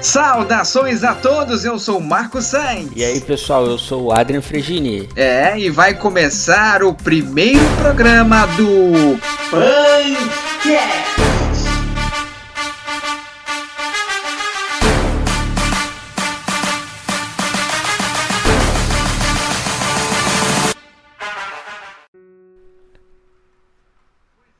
Saudações a todos, eu sou o Marco Sainz. E aí, pessoal, eu sou o Adrian Fregini. É, e vai começar o primeiro programa do Pancast.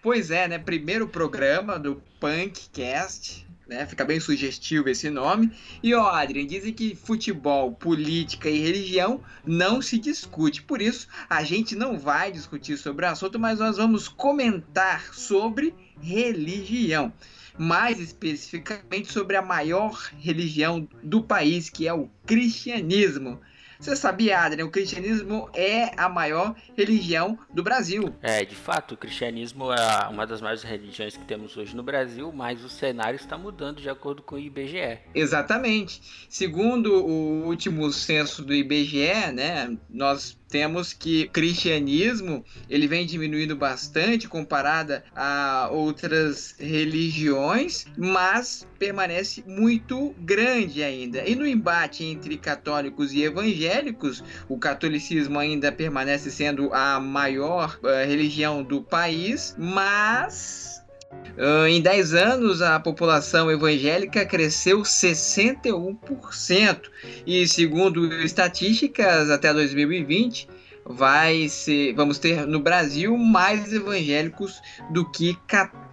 Pois é, né? Primeiro programa do Punkcast né? Fica bem sugestivo esse nome. E ó, Adrian, dizem que futebol, política e religião não se discute. Por isso, a gente não vai discutir sobre o assunto, mas nós vamos comentar sobre religião. Mais especificamente sobre a maior religião do país, que é o cristianismo. Você sabia, Adrian, o cristianismo é a maior religião do Brasil. É, de fato, o cristianismo é uma das maiores religiões que temos hoje no Brasil, mas o cenário está mudando de acordo com o IBGE. Exatamente. Segundo o último censo do IBGE, né, nós temos que o cristianismo ele vem diminuindo bastante comparada a outras religiões, mas permanece muito grande ainda. E no embate entre católicos e evangélicos, o catolicismo ainda permanece sendo a maior uh, religião do país, mas Uh, em 10 anos, a população evangélica cresceu 61%, e segundo estatísticas, até 2020, vai ser, vamos ter no Brasil mais evangélicos do que católicos.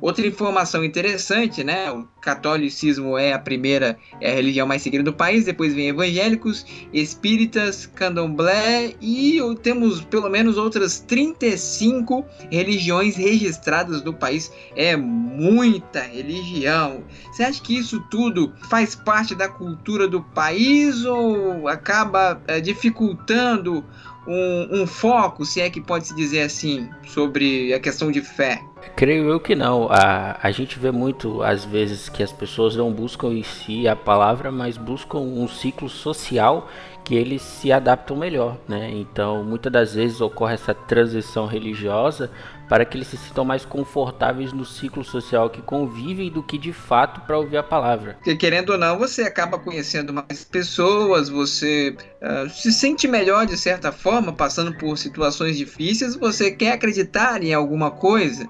Outra informação interessante, né? O catolicismo é a primeira, é a religião mais seguida do país, depois vem evangélicos, espíritas, candomblé e temos pelo menos outras 35 religiões registradas no país. É muita religião. Você acha que isso tudo faz parte da cultura do país ou acaba é, dificultando um, um, foco, se é que pode se dizer assim, sobre a questão de fé? Creio eu que não. A, a gente vê muito, às vezes, que as pessoas não buscam em si a palavra, mas buscam um ciclo social que eles se adaptam melhor, né? Então, muitas das vezes ocorre essa transição religiosa para que eles se sintam mais confortáveis no ciclo social que convivem do que de fato para ouvir a palavra. Porque, querendo ou não, você acaba conhecendo mais pessoas, você uh, se sente melhor de certa forma, passando por situações difíceis, você quer acreditar em alguma coisa.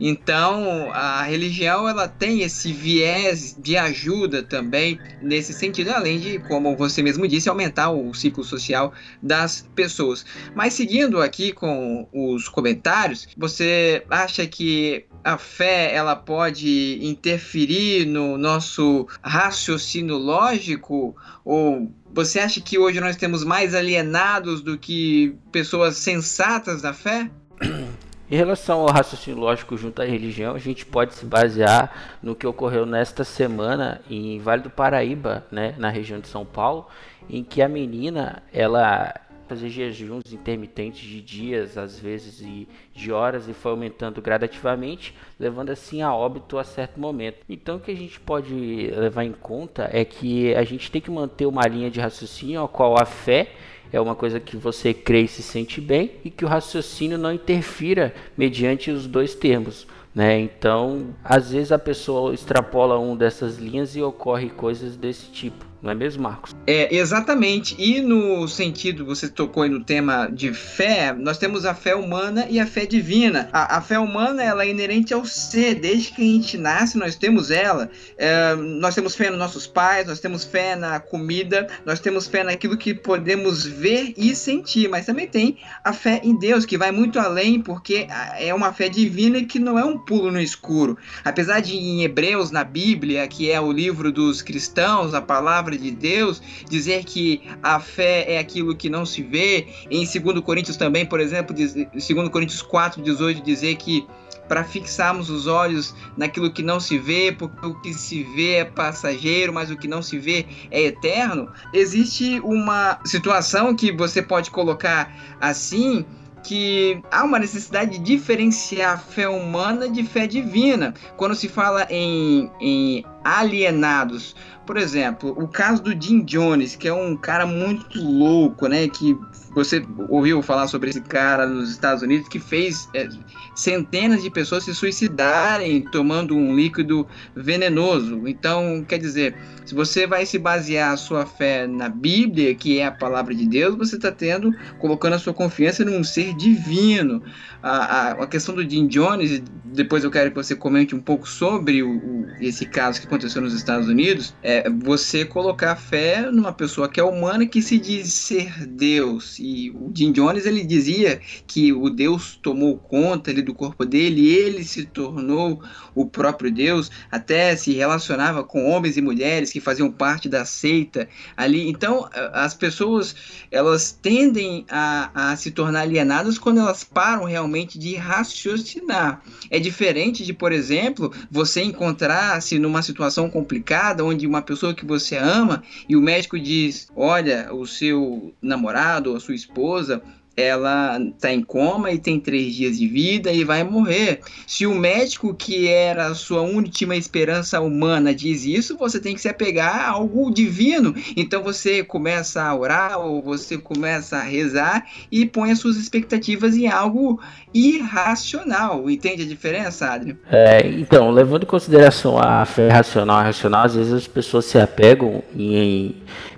Então, a religião ela tem esse viés de ajuda também nesse sentido, além de, como você mesmo disse, aumentar o ciclo social das pessoas. Mas seguindo aqui com os comentários, você acha que a fé ela pode interferir no nosso raciocínio lógico ou você acha que hoje nós temos mais alienados do que pessoas sensatas da fé? Em relação ao raciocínio lógico junto à religião, a gente pode se basear no que ocorreu nesta semana em Vale do Paraíba, né, na região de São Paulo, em que a menina ela fazia jejuns intermitentes de dias, às vezes e de horas, e foi aumentando gradativamente, levando assim a óbito a certo momento. Então, o que a gente pode levar em conta é que a gente tem que manter uma linha de raciocínio a qual a fé é uma coisa que você crê e se sente bem e que o raciocínio não interfira mediante os dois termos. Né? Então, às vezes a pessoa extrapola um dessas linhas e ocorre coisas desse tipo. Não é mesmo, Marcos? É, exatamente. E no sentido, você tocou aí no tema de fé, nós temos a fé humana e a fé divina. A, a fé humana, ela é inerente ao ser. Desde que a gente nasce, nós temos ela. É, nós temos fé nos nossos pais, nós temos fé na comida, nós temos fé naquilo que podemos ver e sentir. Mas também tem a fé em Deus, que vai muito além, porque é uma fé divina que não é um pulo no escuro. Apesar de em Hebreus, na Bíblia, que é o livro dos cristãos, a palavra palavra de Deus, dizer que a fé é aquilo que não se vê. Em 2 Coríntios também, por exemplo, 2 Coríntios 4, 18, dizer que para fixarmos os olhos naquilo que não se vê, porque o que se vê é passageiro, mas o que não se vê é eterno. Existe uma situação que você pode colocar assim que há uma necessidade de diferenciar fé humana de fé divina. Quando se fala em, em alienados, por exemplo, o caso do Jim Jones, que é um cara muito louco, né? Que você ouviu falar sobre esse cara nos Estados Unidos que fez é, centenas de pessoas se suicidarem tomando um líquido venenoso. Então, quer dizer, se você vai se basear a sua fé na Bíblia, que é a palavra de Deus, você está tendo, colocando a sua confiança num ser divino. A, a, a, questão do Jim Jones, depois eu quero que você comente um pouco sobre o, o, esse caso que aconteceu nos Estados Unidos, é você colocar fé numa pessoa que é humana que se diz ser Deus. E o Jim Jones ele dizia que o Deus tomou conta ali do corpo dele, e ele se tornou o próprio Deus, até se relacionava com homens e mulheres que faziam parte da seita ali. Então, as pessoas elas tendem a, a se tornar alienadas quando elas param realmente de raciocinar. É diferente de, por exemplo, você encontrar-se numa situação complicada onde uma pessoa que você ama e o médico diz: Olha, o seu namorado ou a sua esposa ela está em coma e tem três dias de vida e vai morrer. Se o médico, que era a sua última esperança humana, diz isso, você tem que se apegar a algo divino. Então você começa a orar ou você começa a rezar e põe as suas expectativas em algo irracional. Entende a diferença, Adriano? É, então, levando em consideração a fé racional e racional, às vezes as pessoas se apegam em,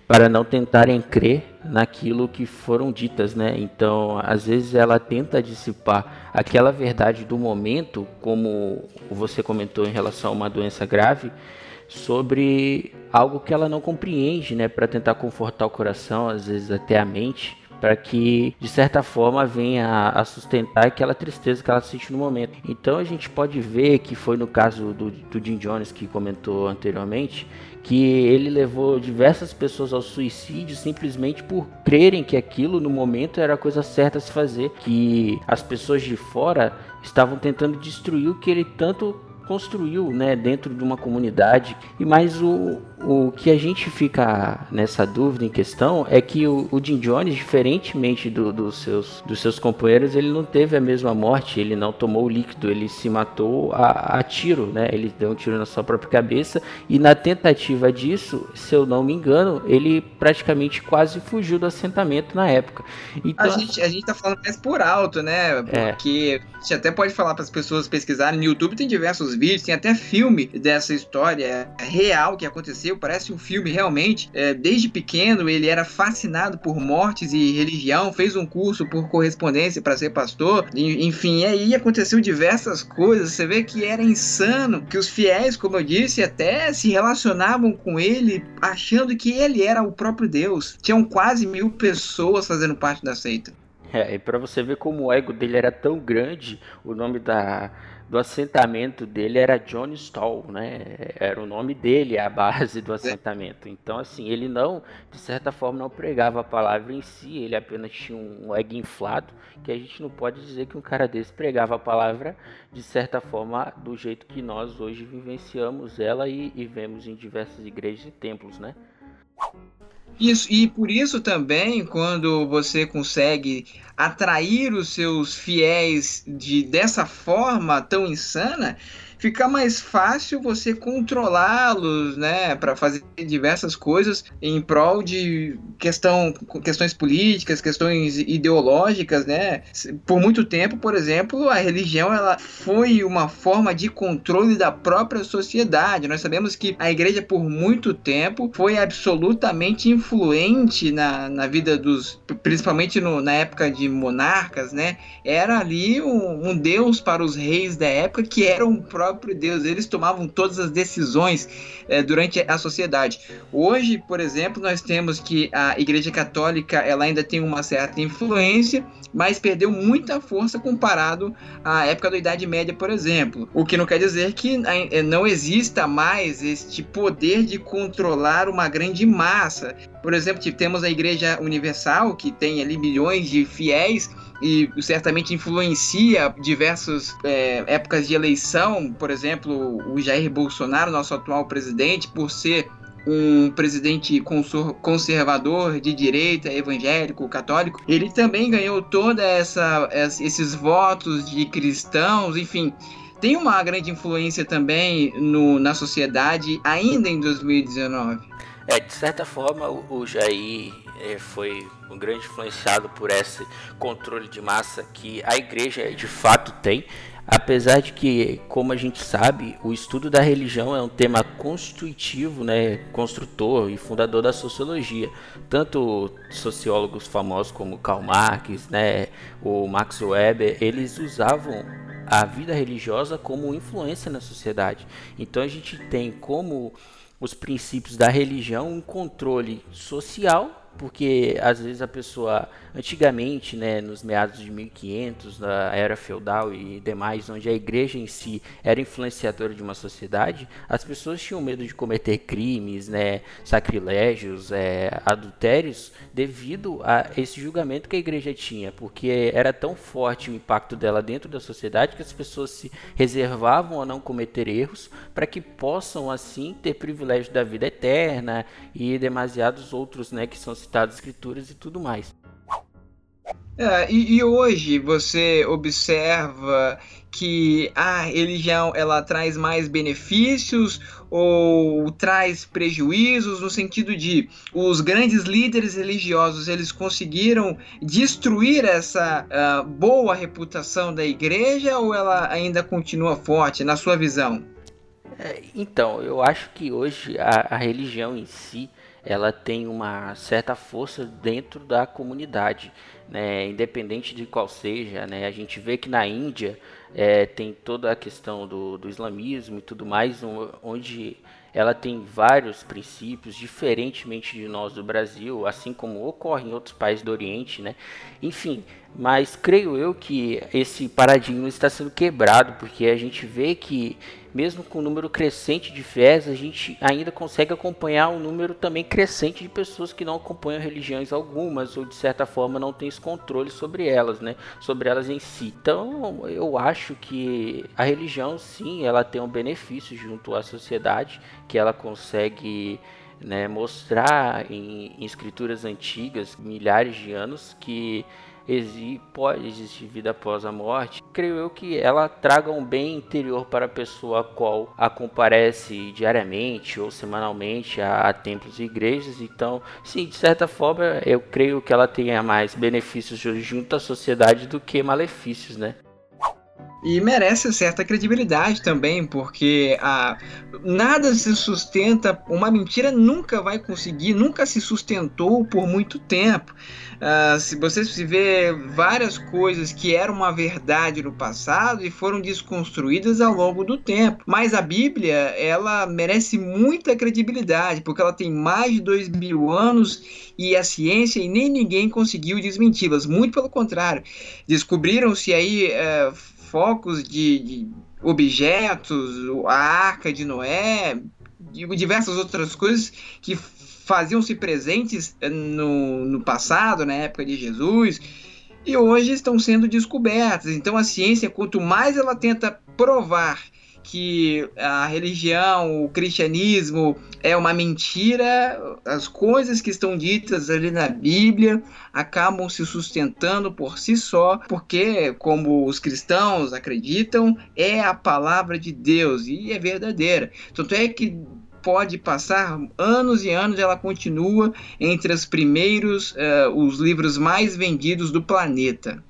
para não tentarem crer naquilo que foram ditas, né? Então, às vezes ela tenta dissipar aquela verdade do momento, como você comentou em relação a uma doença grave, sobre algo que ela não compreende, né? Para tentar confortar o coração, às vezes até a mente para que de certa forma venha a sustentar aquela tristeza que ela sente no momento. Então a gente pode ver que foi no caso do, do Jim Jones que comentou anteriormente que ele levou diversas pessoas ao suicídio simplesmente por crerem que aquilo no momento era a coisa certa a se fazer, que as pessoas de fora estavam tentando destruir o que ele tanto construiu, né, dentro de uma comunidade. E mais o, o que a gente fica nessa dúvida em questão é que o, o Jim Jones, diferentemente do, dos, seus, dos seus companheiros, ele não teve a mesma morte, ele não tomou o líquido, ele se matou a, a tiro, né? Ele deu um tiro na sua própria cabeça e na tentativa disso, se eu não me engano, ele praticamente quase fugiu do assentamento na época. Então, a, gente, a gente tá falando mais por alto, né? É. Porque é. a gente até pode falar para as pessoas pesquisarem. No YouTube tem diversos vídeos, tem até filme dessa história real que aconteceu parece um filme realmente. É, desde pequeno ele era fascinado por mortes e religião, fez um curso por correspondência para ser pastor, e, enfim, aí aconteceu diversas coisas. Você vê que era insano, que os fiéis, como eu disse, até se relacionavam com ele achando que ele era o próprio Deus. Tinham quase mil pessoas fazendo parte da seita. É, e para você ver como o ego dele era tão grande, o nome da do assentamento dele era John Stall, né? Era o nome dele, a base do assentamento. Então, assim, ele não, de certa forma, não pregava a palavra em si, ele apenas tinha um ego inflado, que a gente não pode dizer que um cara desse pregava a palavra, de certa forma, do jeito que nós hoje vivenciamos ela e, e vemos em diversas igrejas e templos, né? Isso, e por isso também, quando você consegue atrair os seus fiéis de dessa forma tão insana, fica mais fácil você controlá-los, né, para fazer diversas coisas em prol de questão, questões políticas, questões ideológicas, né? Por muito tempo, por exemplo, a religião ela foi uma forma de controle da própria sociedade. Nós sabemos que a igreja por muito tempo foi absolutamente influente na, na vida dos, principalmente no, na época de monarcas, né? Era ali um, um deus para os reis da época que era um próprio Deus, eles tomavam todas as decisões é, durante a sociedade. Hoje, por exemplo, nós temos que a Igreja Católica ela ainda tem uma certa influência, mas perdeu muita força comparado à época da Idade Média, por exemplo. O que não quer dizer que eh, não exista mais este poder de controlar uma grande massa. Por exemplo, temos a Igreja Universal, que tem ali milhões de fiéis, e certamente influencia diversas é, épocas de eleição, por exemplo, o Jair Bolsonaro, nosso atual presidente, por ser um presidente conservador de direita, evangélico, católico, ele também ganhou toda essa esses votos de cristãos, enfim, tem uma grande influência também no, na sociedade ainda em 2019. É, de certa forma, o, o Jair é, foi um grande influenciado por esse controle de massa que a igreja de fato tem. Apesar de que, como a gente sabe, o estudo da religião é um tema constitutivo, né, construtor e fundador da sociologia. Tanto sociólogos famosos como Karl Marx, né, o Max Weber, eles usavam a vida religiosa como influência na sociedade. Então a gente tem como os princípios da religião um controle social porque às vezes a pessoa, antigamente, né, nos meados de 1500, na era feudal e demais, onde a igreja em si era influenciadora de uma sociedade, as pessoas tinham medo de cometer crimes, né, sacrilégios, é, adultérios, devido a esse julgamento que a igreja tinha, porque era tão forte o impacto dela dentro da sociedade que as pessoas se reservavam a não cometer erros para que possam assim ter privilégio da vida eterna e demasiados outros, né, que são citadas escrituras e tudo mais. É, e, e, hoje você observa que a religião ela traz mais benefícios ou traz prejuízos no sentido de os grandes líderes religiosos eles conseguiram destruir essa uh, boa reputação da igreja ou ela ainda continua forte na sua visão? É, então eu acho que hoje a, a religião em si ela tem uma certa força dentro da comunidade, né? independente de qual seja. Né? A gente vê que na Índia é, tem toda a questão do, do islamismo e tudo mais, onde ela tem vários princípios, diferentemente de nós do Brasil, assim como ocorre em outros países do Oriente, né? Enfim, mas creio eu que esse paradigma está sendo quebrado, porque a gente vê que mesmo com o número crescente de fiéis, a gente ainda consegue acompanhar um número também crescente de pessoas que não acompanham religiões algumas ou de certa forma não têm esse controle sobre elas, né? Sobre elas em si. Então, eu acho que a religião sim, ela tem um benefício junto à sociedade, que ela consegue né, mostrar em, em escrituras antigas, milhares de anos, que exi pode existir vida após a morte, creio eu que ela traga um bem interior para a pessoa a qual a comparece diariamente ou semanalmente a, a templos e igrejas. Então, sim, de certa forma, eu creio que ela tenha mais benefícios junto à sociedade do que malefícios, né? E merece certa credibilidade também, porque a, nada se sustenta, uma mentira nunca vai conseguir, nunca se sustentou por muito tempo. Uh, se você se vê várias coisas que eram uma verdade no passado e foram desconstruídas ao longo do tempo. Mas a Bíblia, ela merece muita credibilidade, porque ela tem mais de dois mil anos e a ciência e nem ninguém conseguiu desmenti-las. Muito pelo contrário, descobriram-se aí. Uh, focos de, de objetos, a arca de Noé e diversas outras coisas que faziam-se presentes no, no passado, na época de Jesus, e hoje estão sendo descobertas. Então a ciência, quanto mais ela tenta provar que a religião, o cristianismo é uma mentira, as coisas que estão ditas ali na Bíblia acabam se sustentando por si só, porque, como os cristãos acreditam, é a palavra de Deus e é verdadeira. Tanto é que pode passar anos e anos, ela continua entre os primeiros, uh, os livros mais vendidos do planeta.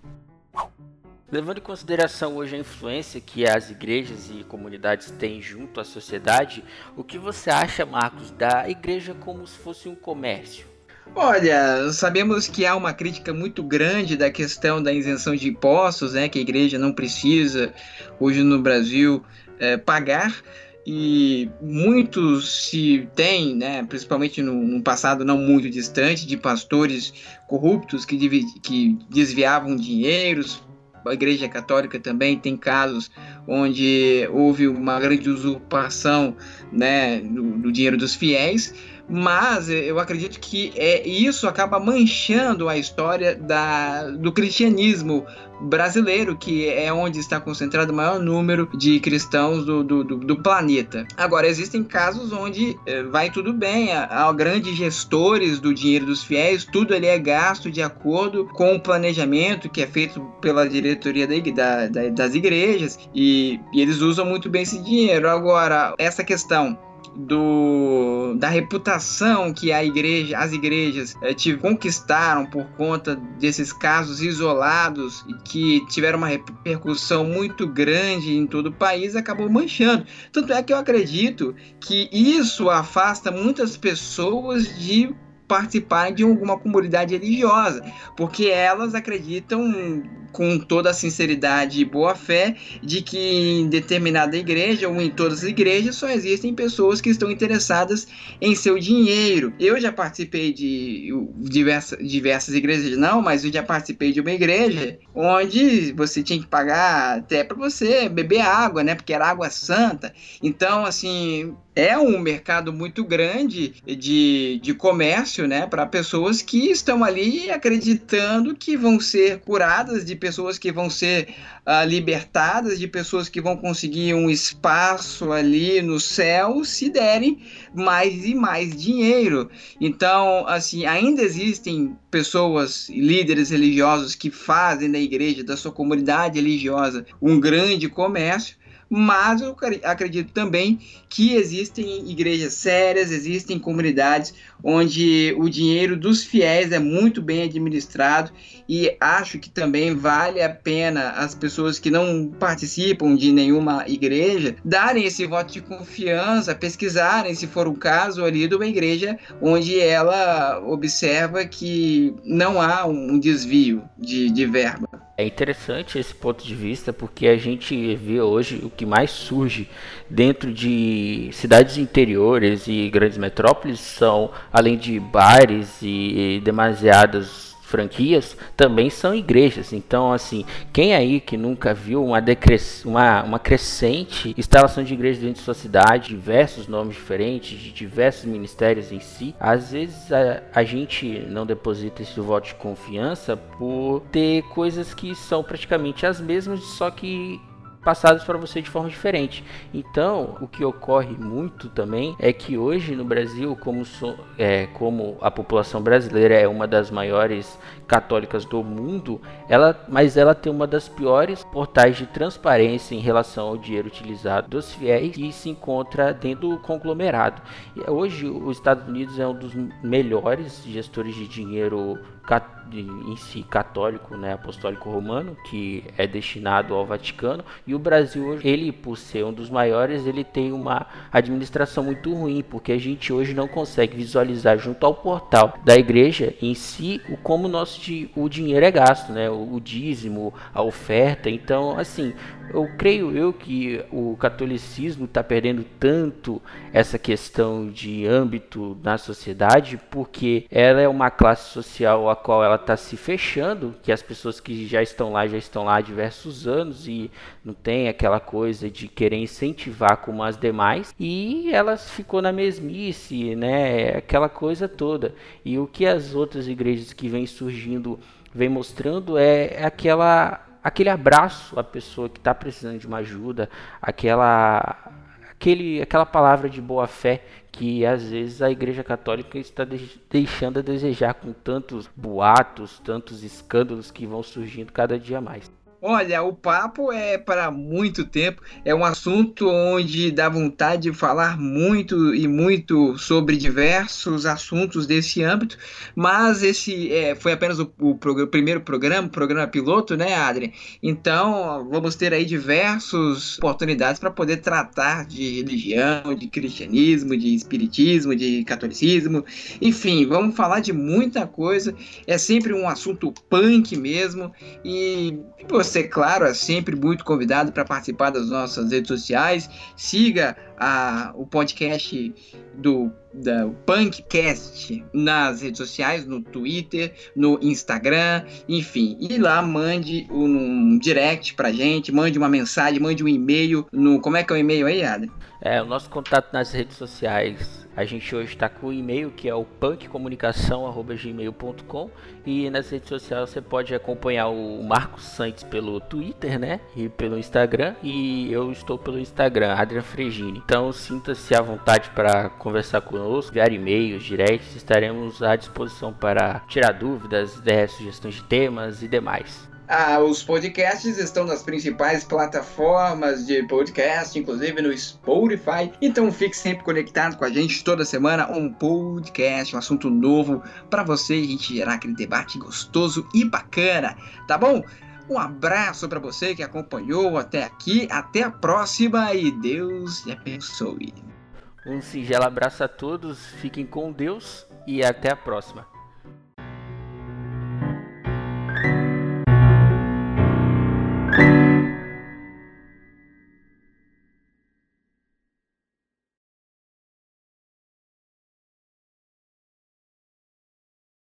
Levando em consideração hoje a influência que as igrejas e comunidades têm junto à sociedade, o que você acha, Marcos, da igreja como se fosse um comércio? Olha, sabemos que há uma crítica muito grande da questão da isenção de impostos, né, que a igreja não precisa hoje no Brasil é, pagar, e muitos se tem, né, principalmente no, passado não muito distante, de pastores corruptos que, que desviavam dinheiros a Igreja Católica também tem casos onde houve uma grande usurpação né, do, do dinheiro dos fiéis, mas eu acredito que é, isso acaba manchando a história da, do cristianismo brasileiro, que é onde está concentrado o maior número de cristãos do, do, do, do planeta. Agora, existem casos onde é, vai tudo bem, há, há, grandes gestores do dinheiro dos fiéis, tudo ali é gasto de acordo com o planejamento que é feito pela diretoria da, da, das igrejas e, e eles usam muito bem esse dinheiro. Agora, essa questão do, da reputação que a igreja, as igrejas é, te conquistaram por conta desses casos isolados que tiveram uma repercussão muito grande em todo o país, acabou manchando. Tanto é que eu acredito que isso afasta muitas pessoas de participarem de alguma comunidade religiosa, porque elas acreditam com toda a sinceridade e boa fé de que em determinada igreja ou em todas as igrejas só existem pessoas que estão interessadas em seu dinheiro. Eu já participei de diversas, diversas igrejas, não, mas eu já participei de uma igreja onde você tinha que pagar até para você beber água, né? Porque era água santa. Então, assim, é um mercado muito grande de, de comércio, né, para pessoas que estão ali acreditando que vão ser curadas, de pessoas que vão ser uh, libertadas, de pessoas que vão conseguir um espaço ali no céu se derem mais e mais dinheiro. Então, assim, ainda existem pessoas, líderes religiosos que fazem da igreja, da sua comunidade religiosa, um grande comércio mas eu acredito também que existem igrejas sérias, existem comunidades onde o dinheiro dos fiéis é muito bem administrado e acho que também vale a pena as pessoas que não participam de nenhuma igreja darem esse voto de confiança, pesquisarem, se for o caso ali, de uma igreja onde ela observa que não há um desvio de, de verba. É interessante esse ponto de vista porque a gente vê hoje o que mais surge dentro de cidades interiores e grandes metrópoles são, além de bares e demasiadas franquias também são igrejas. Então, assim, quem aí que nunca viu uma, decres... uma, uma crescente instalação de igrejas dentro de sua cidade, diversos nomes diferentes, de diversos ministérios em si, às vezes a, a gente não deposita esse voto de confiança por ter coisas que são praticamente as mesmas, só que passadas para você de forma diferente. Então, o que ocorre muito também é que hoje no Brasil, como, so, é, como a população brasileira é uma das maiores católicas do mundo, ela, mas ela tem uma das piores portais de transparência em relação ao dinheiro utilizado dos fiéis e se encontra dentro do conglomerado. E hoje, os Estados Unidos é um dos melhores gestores de dinheiro em si católico, né, apostólico romano, que é destinado ao Vaticano, e o Brasil hoje, ele por ser um dos maiores, ele tem uma administração muito ruim, porque a gente hoje não consegue visualizar junto ao portal da igreja em si o como nosso o dinheiro é gasto, né, o, o dízimo, a oferta. Então, assim, eu creio eu que o catolicismo está perdendo tanto essa questão de âmbito na sociedade porque ela é uma classe social a qual ela está se fechando, que as pessoas que já estão lá já estão lá há diversos anos e não tem aquela coisa de querer incentivar como as demais e elas ficou na mesmice, né, aquela coisa toda. E o que as outras igrejas que vêm surgindo vem mostrando é aquela aquele abraço à pessoa que está precisando de uma ajuda, aquela, aquele, aquela palavra de boa fé que às vezes a Igreja Católica está deixando a desejar com tantos boatos, tantos escândalos que vão surgindo cada dia mais. Olha, o papo é para muito tempo. É um assunto onde dá vontade de falar muito e muito sobre diversos assuntos desse âmbito. Mas esse é, foi apenas o, o, o, primeiro programa, programa piloto, né, Adrien? Então vamos ter aí diversas oportunidades para poder tratar de religião, de cristianismo, de espiritismo, de catolicismo. Enfim, vamos falar de muita coisa. É sempre um assunto punk mesmo. E você você, claro, é sempre muito convidado para participar das nossas redes sociais. Siga a, o podcast do da Punkcast nas redes sociais, no Twitter, no Instagram, enfim. E lá mande um direct pra gente, mande uma mensagem, mande um e-mail no. Como é que é o e-mail aí, Adam? É, o nosso contato nas redes sociais a gente hoje está com o e-mail que é o punkcomunicação@gmail.com e nas redes sociais você pode acompanhar o Marcos Santos pelo Twitter, né, e pelo Instagram e eu estou pelo Instagram, Adrian Fregini. Então sinta-se à vontade para conversar conosco, enviar e-mails, directs, estaremos à disposição para tirar dúvidas, ideias, sugestões de temas e demais. Ah, os podcasts estão nas principais plataformas de podcast, inclusive no Spotify. Então fique sempre conectado com a gente toda semana um podcast, um assunto novo para você e a gente gerar aquele debate gostoso e bacana, tá bom? Um abraço para você que acompanhou até aqui, até a próxima e Deus te abençoe. Um singelo abraço a todos, fiquem com Deus e até a próxima.